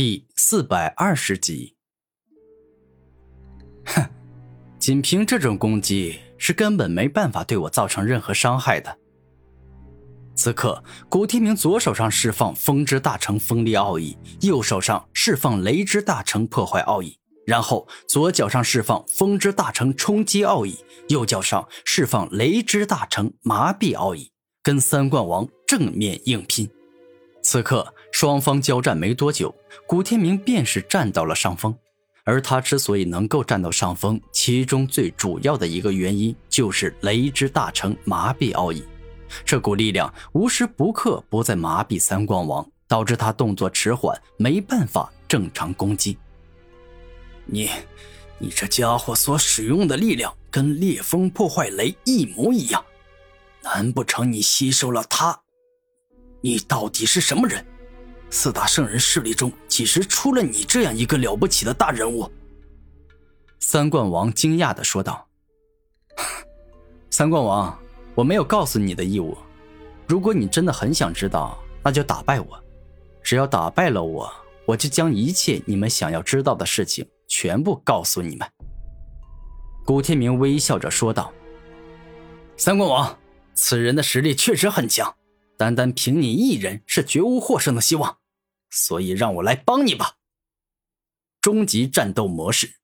第四百二十集。哼，仅凭这种攻击是根本没办法对我造成任何伤害的。此刻，古天明左手上释放风之大成锋利奥义，右手上释放雷之大成破坏奥义，然后左脚上释放风之大成冲击奥义，右脚上释放雷之大成麻痹奥义，跟三冠王正面硬拼。此刻，双方交战没多久，古天明便是占到了上风。而他之所以能够占到上风，其中最主要的一个原因就是雷之大成麻痹奥义。这股力量无时不刻不在麻痹三冠王，导致他动作迟缓，没办法正常攻击。你，你这家伙所使用的力量跟烈风破坏雷一模一样，难不成你吸收了他？你到底是什么人？四大圣人势力中，几时出了你这样一个了不起的大人物？三冠王惊讶的说道：“三冠王。”我没有告诉你的义务。如果你真的很想知道，那就打败我。只要打败了我，我就将一切你们想要知道的事情全部告诉你们。”古天明微笑着说道。“三冠王，此人的实力确实很强，单单凭你一人是绝无获胜的希望，所以让我来帮你吧。”终极战斗模式。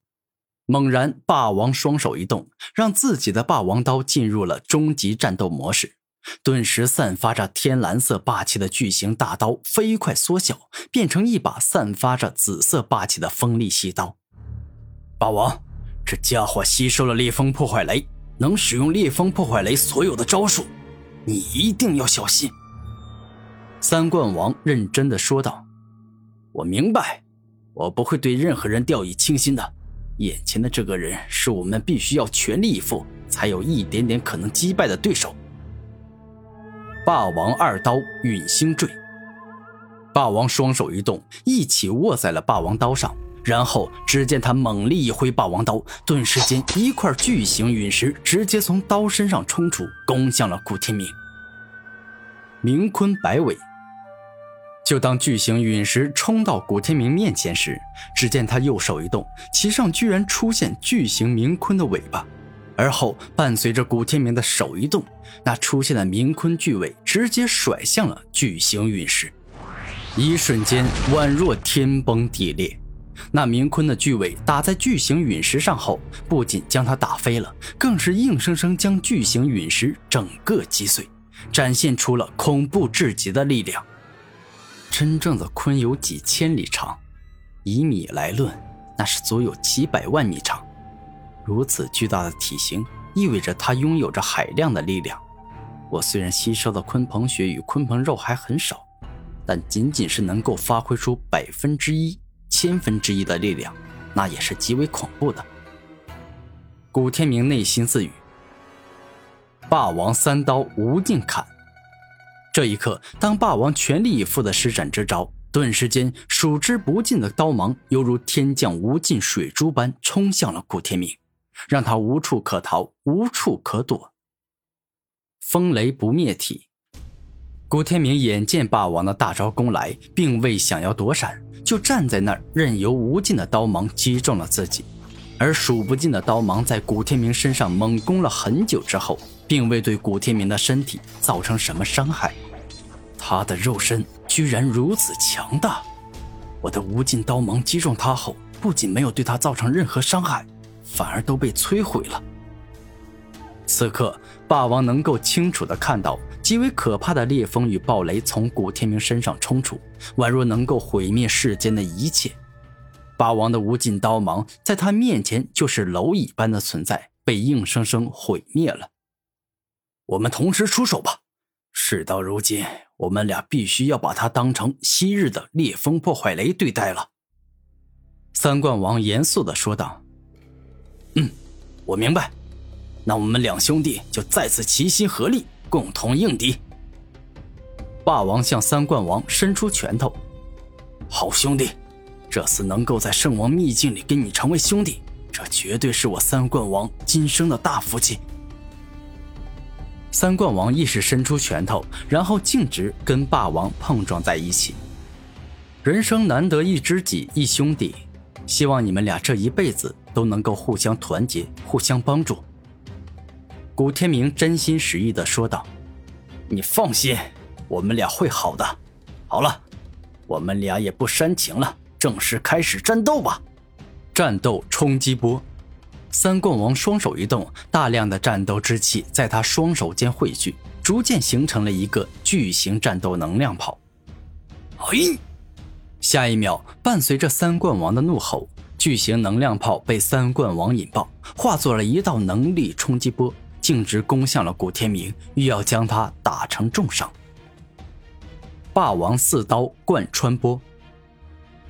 猛然，霸王双手一动，让自己的霸王刀进入了终极战斗模式。顿时，散发着天蓝色霸气的巨型大刀飞快缩小，变成一把散发着紫色霸气的锋利细刀。霸王，这家伙吸收了烈风破坏雷，能使用烈风破坏雷所有的招数，你一定要小心。”三冠王认真的说道。“我明白，我不会对任何人掉以轻心的。”眼前的这个人是我们必须要全力以赴，才有一点点可能击败的对手。霸王二刀陨星坠，霸王双手一动，一起握在了霸王刀上，然后只见他猛力一挥霸王刀，顿时间一块巨型陨石直接从刀身上冲出，攻向了古天明。明坤摆尾。就当巨型陨石冲到古天明面前时，只见他右手一动，其上居然出现巨型冥鲲的尾巴，而后伴随着古天明的手一动，那出现的冥鲲巨尾直接甩向了巨型陨石，一瞬间宛若天崩地裂。那冥鲲的巨尾打在巨型陨石上后，不仅将它打飞了，更是硬生生将巨型陨石整个击碎，展现出了恐怖至极的力量。真正的鲲有几千里长，以米来论，那是足有几百万米长。如此巨大的体型，意味着它拥有着海量的力量。我虽然吸收的鲲鹏血与鲲鹏肉还很少，但仅仅是能够发挥出百分之一、千分之一的力量，那也是极为恐怖的。古天明内心自语：“霸王三刀无尽砍。”这一刻，当霸王全力以赴的施展之招，顿时间数之不尽的刀芒犹如天降无尽水珠般冲向了古天明，让他无处可逃，无处可躲。风雷不灭体，古天明眼见霸王的大招攻来，并未想要躲闪，就站在那儿，任由无尽的刀芒击中了自己。而数不尽的刀芒在古天明身上猛攻了很久之后，并未对古天明的身体造成什么伤害。他的肉身居然如此强大，我的无尽刀芒击中他后，不仅没有对他造成任何伤害，反而都被摧毁了。此刻，霸王能够清楚地看到极为可怕的烈风与暴雷从古天明身上冲出，宛若能够毁灭世间的一切。霸王的无尽刀芒在他面前就是蝼蚁般的存在，被硬生生毁灭了。我们同时出手吧，事到如今。我们俩必须要把他当成昔日的烈风破坏雷对待了。”三冠王严肃的说道。“嗯，我明白。那我们两兄弟就再次齐心合力，共同应敌。”霸王向三冠王伸出拳头。“好兄弟，这次能够在圣王秘境里跟你成为兄弟，这绝对是我三冠王今生的大福气。”三冠王亦是伸出拳头，然后径直跟霸王碰撞在一起。人生难得一知己，一兄弟，希望你们俩这一辈子都能够互相团结，互相帮助。古天明真心实意的说道：“你放心，我们俩会好的。好了，我们俩也不煽情了，正式开始战斗吧！战斗冲击波！”三冠王双手一动，大量的战斗之气在他双手间汇聚，逐渐形成了一个巨型战斗能量炮。嘿！下一秒，伴随着三冠王的怒吼，巨型能量炮被三冠王引爆，化作了一道能力冲击波，径直攻向了古天明，欲要将他打成重伤。霸王四刀贯穿波，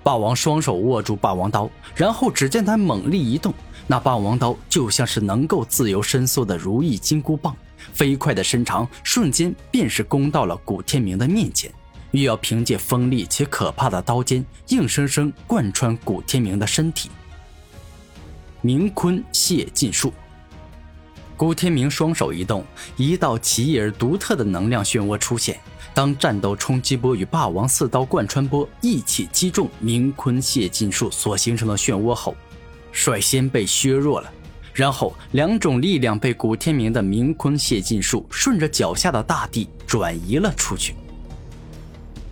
霸王双手握住霸王刀，然后只见他猛力一动，那霸王刀就像是能够自由伸缩的如意金箍棒，飞快的伸长，瞬间便是攻到了古天明的面前。欲要凭借锋利且可怕的刀尖，硬生生贯穿古天明的身体。明坤泄尽术。古天明双手一动，一道奇异而独特的能量漩涡出现。当战斗冲击波与霸王四刀贯穿波一起击中明坤泄尽术所形成的漩涡后，率先被削弱了。然后，两种力量被古天明的明坤泄尽术顺着脚下的大地转移了出去。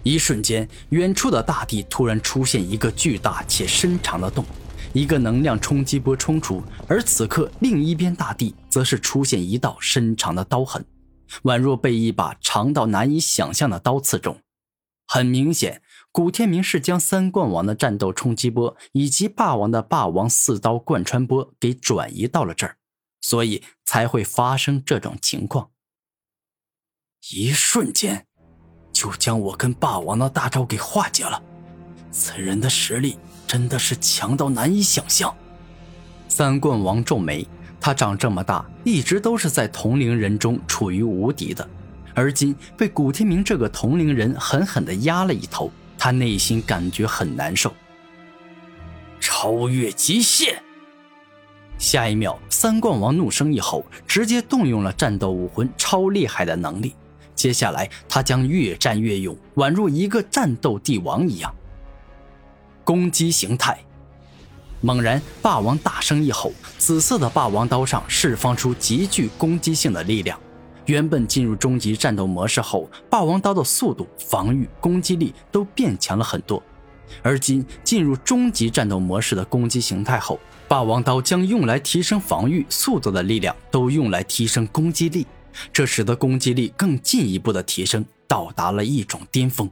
一瞬间，远处的大地突然出现一个巨大且深长的洞，一个能量冲击波冲出，而此刻另一边大地则是出现一道深长的刀痕，宛若被一把长到难以想象的刀刺中。很明显，古天明是将三冠王的战斗冲击波以及霸王的霸王四刀贯穿波给转移到了这儿，所以才会发生这种情况。一瞬间。就将我跟霸王的大招给化解了，此人的实力真的是强到难以想象。三冠王皱眉，他长这么大，一直都是在同龄人中处于无敌的，而今被古天明这个同龄人狠狠地压了一头，他内心感觉很难受。超越极限！下一秒，三冠王怒声一吼，直接动用了战斗武魂超厉害的能力。接下来，他将越战越勇，宛若一个战斗帝王一样。攻击形态，猛然，霸王大声一吼，紫色的霸王刀上释放出极具攻击性的力量。原本进入终极战斗模式后，霸王刀的速度、防御、攻击力都变强了很多。而今进入终极战斗模式的攻击形态后，霸王刀将用来提升防御、速度的力量都用来提升攻击力。这使得攻击力更进一步的提升，到达了一种巅峰。